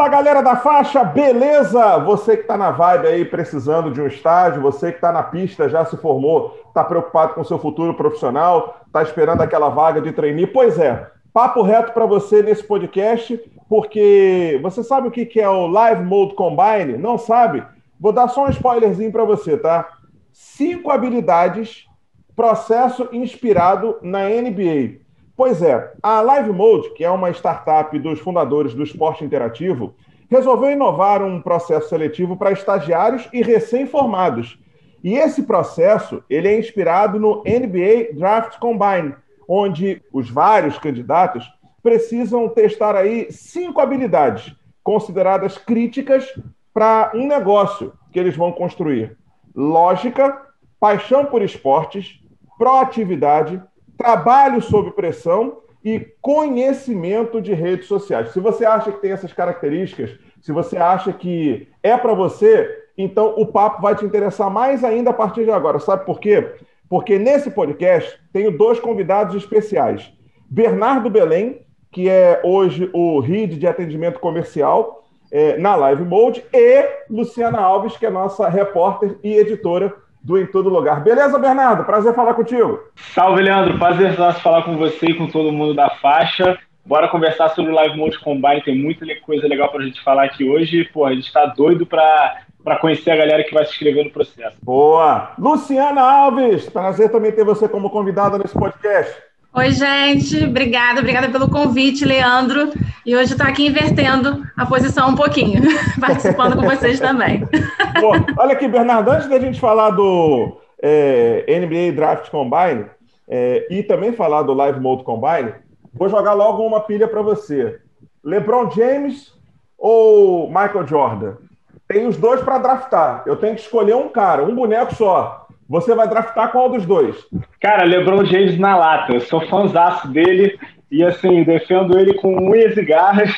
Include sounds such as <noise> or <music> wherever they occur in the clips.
Fala galera da faixa, beleza? Você que está na vibe aí precisando de um estágio, você que está na pista, já se formou, está preocupado com seu futuro profissional, está esperando aquela vaga de trainee, pois é, papo reto para você nesse podcast, porque você sabe o que é o Live Mode Combine? Não sabe? Vou dar só um spoilerzinho para você, tá? Cinco habilidades, processo inspirado na NBA. Pois é, a Live Mode, que é uma startup dos fundadores do esporte interativo, resolveu inovar um processo seletivo para estagiários e recém-formados. E esse processo ele é inspirado no NBA Draft Combine, onde os vários candidatos precisam testar aí cinco habilidades consideradas críticas para um negócio que eles vão construir: lógica, paixão por esportes, proatividade, trabalho sob pressão e conhecimento de redes sociais. Se você acha que tem essas características, se você acha que é para você, então o papo vai te interessar mais ainda a partir de agora. Sabe por quê? Porque nesse podcast tenho dois convidados especiais. Bernardo Belém, que é hoje o RID de atendimento comercial é, na Live Mode, e Luciana Alves, que é nossa repórter e editora do Em Todo Lugar. Beleza, Bernardo? Prazer falar contigo. Salve, Leandro. Prazer falar com você e com todo mundo da faixa. Bora conversar sobre o Live Mode Combine. Tem muita coisa legal para a gente falar aqui hoje. Pô, a gente está doido para para conhecer a galera que vai se inscrever no processo. Boa! Luciana Alves, prazer também ter você como convidada nesse podcast. Oi, gente, obrigada, obrigada pelo convite, Leandro. E hoje estou aqui invertendo a posição um pouquinho, <laughs> participando com vocês também. Bom, olha aqui, Bernardo, antes da gente falar do é, NBA Draft Combine é, e também falar do Live Mode Combine, vou jogar logo uma pilha para você. LeBron James ou Michael Jordan? Tem os dois para draftar. Eu tenho que escolher um cara, um boneco só. Você vai draftar qual dos dois? Cara, LeBron James na lata. Eu sou fãzaço dele e, assim, defendo ele com unhas e garras.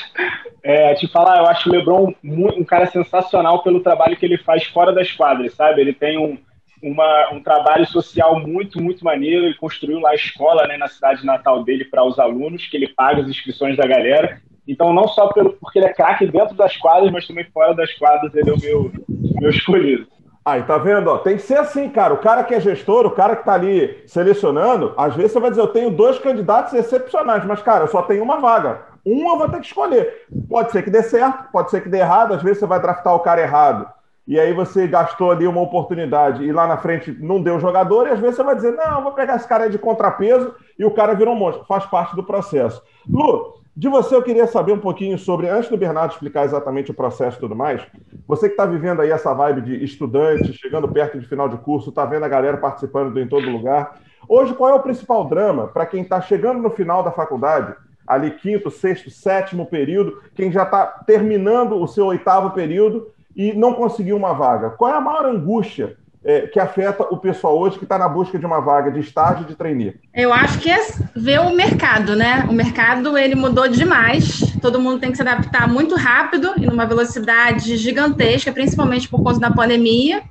É, te falar, eu acho o LeBron um cara sensacional pelo trabalho que ele faz fora das quadras, sabe? Ele tem um, uma, um trabalho social muito, muito maneiro. Ele construiu lá a escola né, na cidade natal dele para os alunos, que ele paga as inscrições da galera. Então, não só pelo, porque ele é craque dentro das quadras, mas também fora das quadras, ele é o meu, meu escolhido. Aí, tá vendo? Ó, tem que ser assim, cara. O cara que é gestor, o cara que tá ali selecionando, às vezes você vai dizer, eu tenho dois candidatos excepcionais, mas, cara, eu só tenho uma vaga. Um eu vou ter que escolher. Pode ser que dê certo, pode ser que dê errado, às vezes você vai draftar o cara errado. E aí você gastou ali uma oportunidade e lá na frente não deu jogador, e às vezes você vai dizer, não, vou pegar esse cara de contrapeso e o cara virou um monstro. Faz parte do processo. Lu, de você, eu queria saber um pouquinho sobre, antes do Bernardo explicar exatamente o processo e tudo mais, você que está vivendo aí essa vibe de estudante, chegando perto de final de curso, está vendo a galera participando em todo lugar. Hoje, qual é o principal drama para quem está chegando no final da faculdade, ali quinto, sexto, sétimo período, quem já está terminando o seu oitavo período e não conseguiu uma vaga? Qual é a maior angústia é, que afeta o pessoal hoje que está na busca de uma vaga de estágio de trainee? Eu acho que é ver o mercado, né? O mercado ele mudou demais. Todo mundo tem que se adaptar muito rápido e numa velocidade gigantesca, principalmente por conta da pandemia.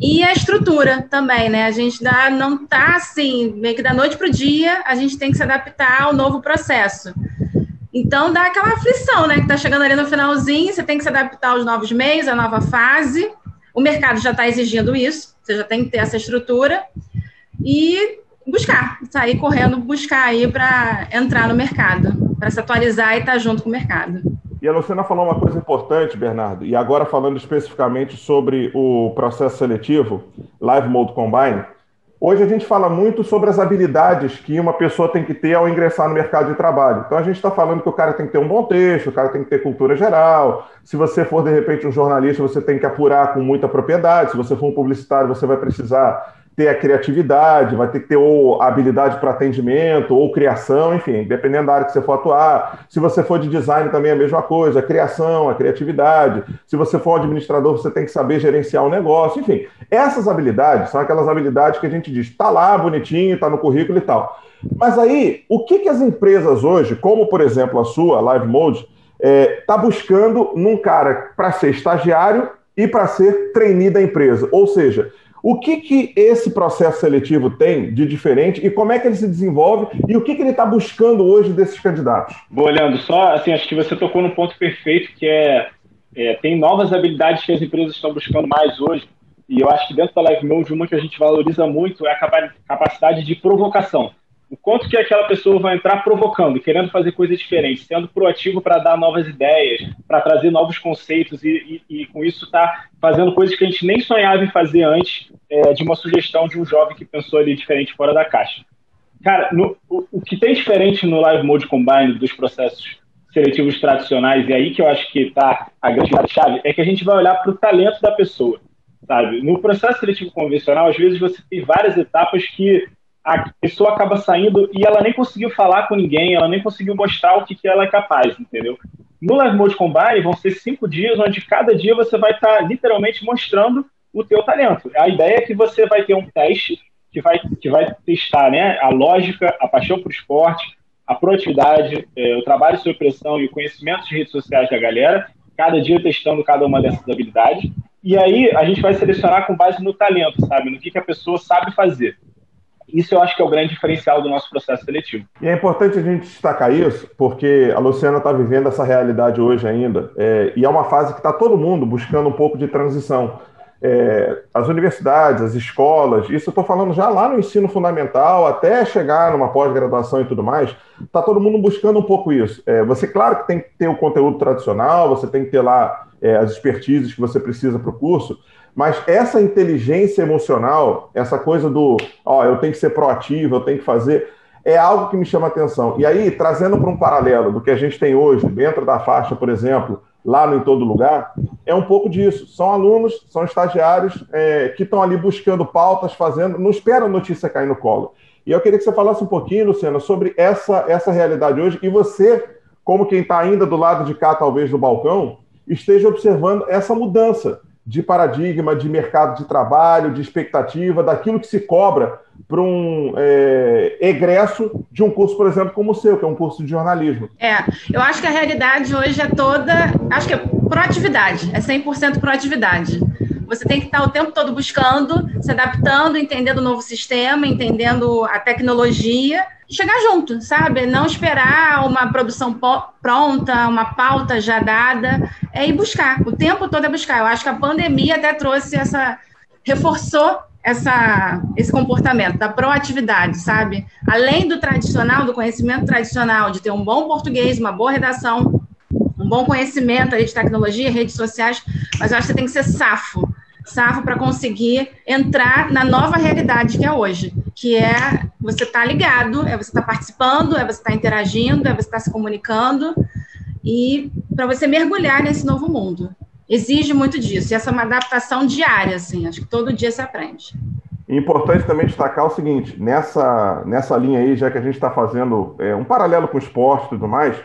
E a estrutura também, né? A gente dá, não está assim, meio que da noite para o dia, a gente tem que se adaptar ao novo processo. Então dá aquela aflição, né? Que está chegando ali no finalzinho, você tem que se adaptar aos novos meios, à nova fase. O mercado já está exigindo isso. Você já tem que ter essa estrutura e buscar, sair correndo, buscar aí para entrar no mercado, para se atualizar e estar tá junto com o mercado. E a Luciana falou uma coisa importante, Bernardo, e agora falando especificamente sobre o processo seletivo, Live Mode Combine, Hoje a gente fala muito sobre as habilidades que uma pessoa tem que ter ao ingressar no mercado de trabalho. Então a gente está falando que o cara tem que ter um bom texto, o cara tem que ter cultura geral. Se você for de repente um jornalista, você tem que apurar com muita propriedade. Se você for um publicitário, você vai precisar ter a criatividade, vai ter que ter ou habilidade para atendimento, ou criação, enfim, dependendo da área que você for atuar. Se você for de design, também é a mesma coisa, a criação, a criatividade. Se você for administrador, você tem que saber gerenciar o um negócio, enfim. Essas habilidades são aquelas habilidades que a gente diz, está lá, bonitinho, está no currículo e tal. Mas aí, o que, que as empresas hoje, como por exemplo a sua, Live Mode, está é, tá buscando num cara para ser estagiário e para ser trainee da empresa? Ou seja, o que, que esse processo seletivo tem de diferente e como é que ele se desenvolve e o que, que ele está buscando hoje desses candidatos? Boa, Leandro, só assim, acho que você tocou no ponto perfeito, que é É, tem novas habilidades que as empresas estão buscando mais hoje, e eu acho que dentro da Live Mode, uma que a gente valoriza muito é a capacidade de provocação. O quanto que aquela pessoa vai entrar provocando, querendo fazer coisas diferentes, sendo proativo para dar novas ideias, para trazer novos conceitos e, e, e com isso está fazendo coisas que a gente nem sonhava em fazer antes é, de uma sugestão de um jovem que pensou ali diferente fora da caixa. Cara, no, o, o, que tem diferente no Live Mode Combine dos processos seletivos tradicionais, e aí que eu acho que está a grande chave, é que a gente vai olhar para o talento da pessoa, sabe? No processo seletivo convencional, às vezes você tem várias etapas que a pessoa acaba saindo e ela nem conseguiu falar com ninguém, ela nem conseguiu mostrar o que, que ela é capaz, entendeu? No Live Mode Combine vão ser cinco dias, onde cada dia você vai estar tá, literalmente mostrando o teu talento. A ideia é que você vai ter um teste que vai, que vai testar né, a lógica, a paixão por esporte, a proatividade, é, o trabalho sob pressão e o conhecimento de redes sociais da galera, cada dia testando cada uma dessas habilidades. E aí a gente vai selecionar com base no talento, sabe? No que, que a pessoa sabe fazer. Isso eu acho que é o grande diferencial do nosso processo seletivo. E é importante a gente destacar isso, porque a Luciana está vivendo essa realidade hoje ainda, é, e é uma fase que está todo mundo buscando um pouco de transição. É, as universidades, as escolas, isso eu estou falando já lá no ensino fundamental, até chegar numa pós-graduação e tudo mais, está todo mundo buscando um pouco isso. É, você, claro que tem que ter o conteúdo tradicional, você tem que ter lá é, as expertises que você precisa para o curso, mas essa inteligência emocional, essa coisa do, ó, eu tenho que ser proativo, eu tenho que fazer, é algo que me chama atenção. E aí, trazendo para um paralelo do que a gente tem hoje, dentro da faixa, por exemplo, lá no Em Todo Lugar, é um pouco disso. São alunos, são estagiários é, que estão ali buscando pautas, fazendo, não esperam a notícia cair no colo. E eu queria que você falasse um pouquinho, Luciana, sobre essa, essa realidade hoje, e você, como quem está ainda do lado de cá, talvez, do balcão, esteja observando essa mudança de paradigma, de mercado de trabalho, de expectativa, daquilo que se cobra para um é, egresso de um curso, por exemplo, como o seu, que é um curso de jornalismo. É, eu acho que a realidade hoje é toda, acho que é proatividade, é 100% proatividade. Você tem que estar o tempo todo buscando, se adaptando, entendendo o novo sistema, entendendo a tecnologia chegar junto, sabe? Não esperar uma produção pronta, uma pauta já dada, é ir buscar. O tempo todo é buscar. Eu acho que a pandemia até trouxe essa, reforçou essa, esse comportamento da proatividade, sabe? Além do tradicional, do conhecimento tradicional, de ter um bom português, uma boa redação, um bom conhecimento aí de tecnologia, redes sociais, mas eu acho que você tem que ser safo safo para conseguir entrar na nova realidade que é hoje, que é você estar tá ligado, é você estar tá participando, é você estar tá interagindo, é você estar tá se comunicando e para você mergulhar nesse novo mundo. Exige muito disso, e essa é uma adaptação diária, assim, acho que todo dia se aprende. Importante também destacar o seguinte: nessa, nessa linha aí, já que a gente está fazendo é, um paralelo com o esporte e tudo mais,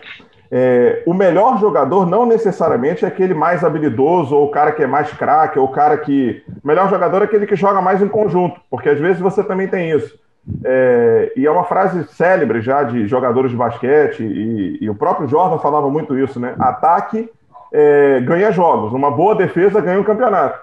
é, o melhor jogador não necessariamente é aquele mais habilidoso, ou o cara que é mais craque, ou o cara que. O melhor jogador é aquele que joga mais em conjunto, porque às vezes você também tem isso. É, e é uma frase célebre já de jogadores de basquete, e, e o próprio Jordan falava muito isso, né? Ataque é, ganha jogos, uma boa defesa ganha um campeonato.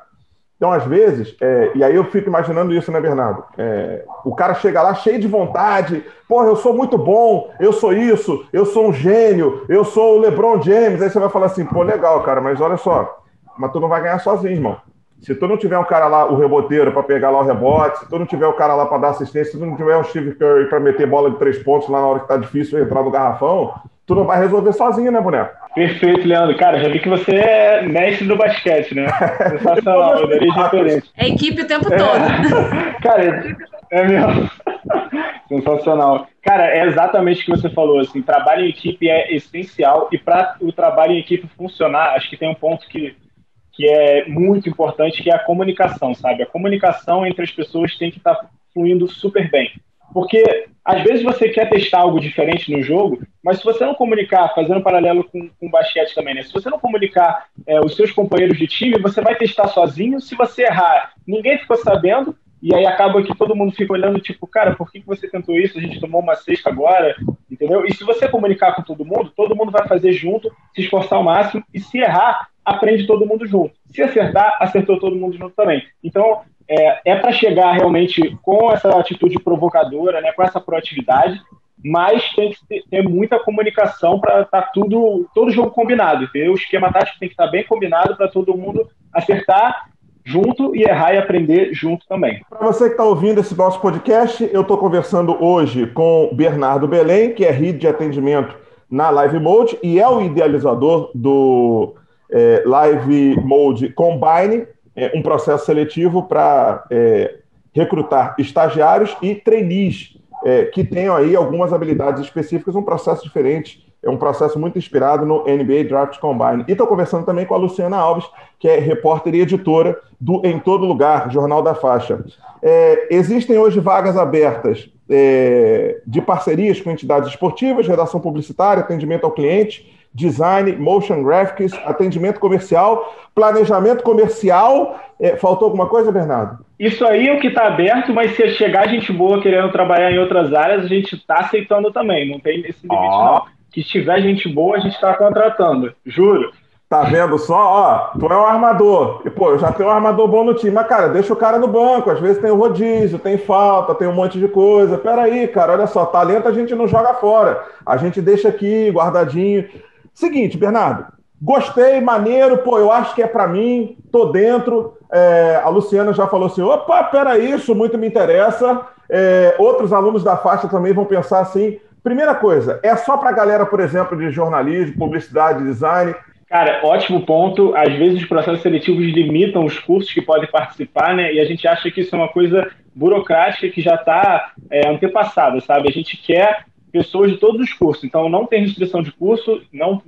Então, às vezes, é, e aí eu fico imaginando isso, né, Bernardo? É, o cara chega lá cheio de vontade, porra, eu sou muito bom, eu sou isso, eu sou um gênio, eu sou o LeBron James. Aí você vai falar assim, pô, legal, cara, mas olha só, mas tu não vai ganhar sozinho, irmão. Se tu não tiver um cara lá, o reboteiro, para pegar lá o rebote, se tu não tiver o cara lá para dar assistência, se tu não tiver um Steve Curry para meter bola de três pontos lá na hora que tá difícil entrar no garrafão, tu não vai resolver sozinho, né, boneco? Perfeito, Leandro. Cara, já vi que você é mestre do basquete, né? <laughs> Sensacional, origem diferente. É equipe o tempo é. todo. <laughs> Cara, é mesmo. <laughs> Sensacional. Cara, é exatamente o que você falou. Assim, trabalho em equipe é essencial e para o trabalho em equipe funcionar, acho que tem um ponto que, que é muito importante, que é a comunicação, sabe? A comunicação entre as pessoas tem que estar tá fluindo super bem. Porque às vezes você quer testar algo diferente no jogo, mas se você não comunicar, fazendo um paralelo com, com o basquete também, né? Se você não comunicar é, os seus companheiros de time, você vai testar sozinho. Se você errar, ninguém ficou sabendo, e aí acaba que todo mundo fica olhando, tipo, cara, por que, que você tentou isso? A gente tomou uma sexta agora, entendeu? E se você comunicar com todo mundo, todo mundo vai fazer junto, se esforçar ao máximo, e se errar, aprende todo mundo junto. Se acertar, acertou todo mundo junto também. Então, é, é para chegar realmente com essa atitude provocadora, né, com essa proatividade, mas tem que ter muita comunicação para estar tá tudo, todo jogo combinado, entendeu? O esquema tático tem que estar tá bem combinado para todo mundo acertar junto e errar e aprender junto também. Para você que está ouvindo esse nosso podcast, eu estou conversando hoje com Bernardo Belém, que é RID de atendimento na Live Mode e é o idealizador do é, Live Mode Combine, um processo seletivo para é, recrutar estagiários e trainees é, que tenham aí algumas habilidades específicas, um processo diferente é um processo muito inspirado no NBA Draft Combine. E estou conversando também com a Luciana Alves, que é repórter e editora do Em Todo Lugar, Jornal da Faixa. É, existem hoje vagas abertas é, de parcerias com entidades esportivas, redação publicitária, atendimento ao cliente, design, motion graphics, atendimento comercial, planejamento comercial. É, faltou alguma coisa, Bernardo? Isso aí é o que está aberto, mas se chegar gente boa querendo trabalhar em outras áreas, a gente está aceitando também. Não tem esse limite, oh. não que tiver gente boa, a gente está contratando. Juro. Tá vendo só? Ó, tu é um armador. E, pô, eu já tenho um armador bom no time. Mas, cara, deixa o cara no banco. Às vezes tem o rodízio, tem falta, tem um monte de coisa. Peraí, cara, olha só. Talento a gente não joga fora. A gente deixa aqui guardadinho. Seguinte, Bernardo. Gostei, maneiro, pô, eu acho que é para mim, tô dentro. É, a Luciana já falou assim: opa, peraí, isso muito me interessa. É, outros alunos da faixa também vão pensar assim: Primeira coisa, é só para a galera, por exemplo, de jornalismo, publicidade, design? Cara, ótimo ponto. Às vezes os processos seletivos limitam os cursos que podem participar, né? E a gente acha que isso é uma coisa burocrática que já está é, antepassada, sabe? A gente quer pessoas de todos os cursos. Então não tem restrição de curso, não,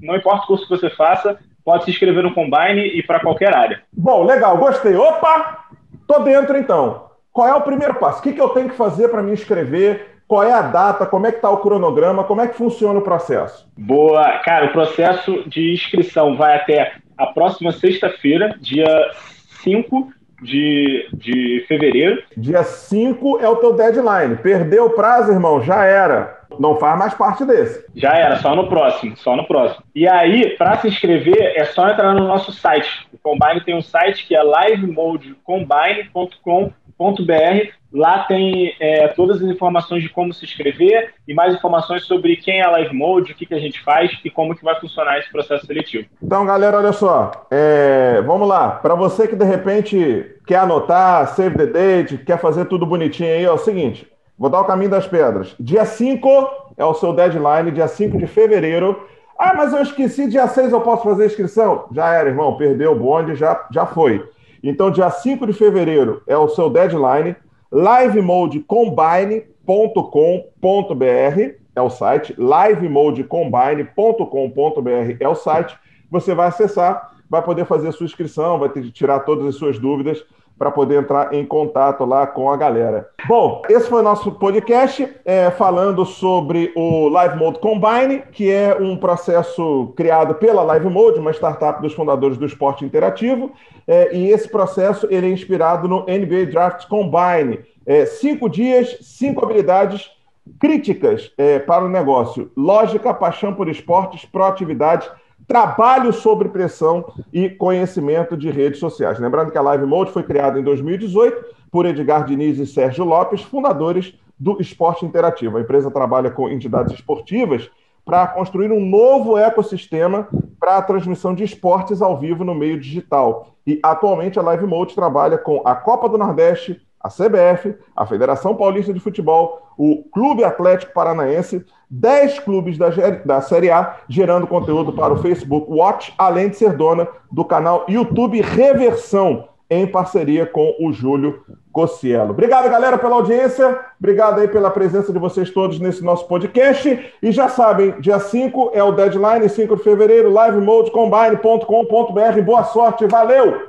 não importa o curso que você faça, pode se inscrever no Combine e para qualquer área. Bom, legal, gostei. Opa! Tô dentro então. Qual é o primeiro passo? O que, que eu tenho que fazer para me inscrever? Qual é a data? Como é que está o cronograma? Como é que funciona o processo? Boa, cara, o processo de inscrição vai até a próxima sexta-feira, dia 5 de, de fevereiro. Dia 5 é o teu deadline. Perdeu o prazo, irmão, já era. Não faz mais parte desse. Já era, só no próximo, só no próximo. E aí, para se inscrever, é só entrar no nosso site. O Combine tem um site que é livemodecombine.com.br Lá tem é, todas as informações de como se inscrever e mais informações sobre quem é a Live Mode, o que, que a gente faz e como que vai funcionar esse processo seletivo. Então, galera, olha só. É, vamos lá. Para você que de repente quer anotar, save the date, quer fazer tudo bonitinho aí, é o seguinte. Vou dar o caminho das pedras. Dia 5 é o seu deadline, dia 5 de fevereiro. Ah, mas eu esqueci, dia 6 eu posso fazer a inscrição? Já era, irmão, perdeu o bonde, já, já foi. Então, dia 5 de fevereiro é o seu deadline livemodecombine.com.br é o site, livemodecombine.com.br é o site. Você vai acessar, vai poder fazer a sua inscrição, vai ter que tirar todas as suas dúvidas para poder entrar em contato lá com a galera. Bom, esse foi o nosso podcast é, falando sobre o Live Mode Combine, que é um processo criado pela Live Mode, uma startup dos fundadores do esporte interativo, é, e esse processo ele é inspirado no NBA Draft Combine. É, cinco dias, cinco habilidades críticas é, para o negócio: lógica, paixão por esportes, proatividade trabalho sobre pressão e conhecimento de redes sociais. Lembrando que a Live Mode foi criada em 2018 por Edgar Diniz e Sérgio Lopes, fundadores do Esporte Interativo. A empresa trabalha com entidades esportivas para construir um novo ecossistema para a transmissão de esportes ao vivo no meio digital. E atualmente a Live Mode trabalha com a Copa do Nordeste, a CBF, a Federação Paulista de Futebol, o Clube Atlético Paranaense, 10 clubes da, da Série A, gerando conteúdo para o Facebook Watch, além de ser dona do canal YouTube Reversão, em parceria com o Júlio Cossielo. Obrigado, galera, pela audiência. Obrigado aí pela presença de vocês todos nesse nosso podcast. E já sabem, dia 5 é o deadline, 5 de fevereiro, livemodecombine.com.br. Boa sorte, valeu!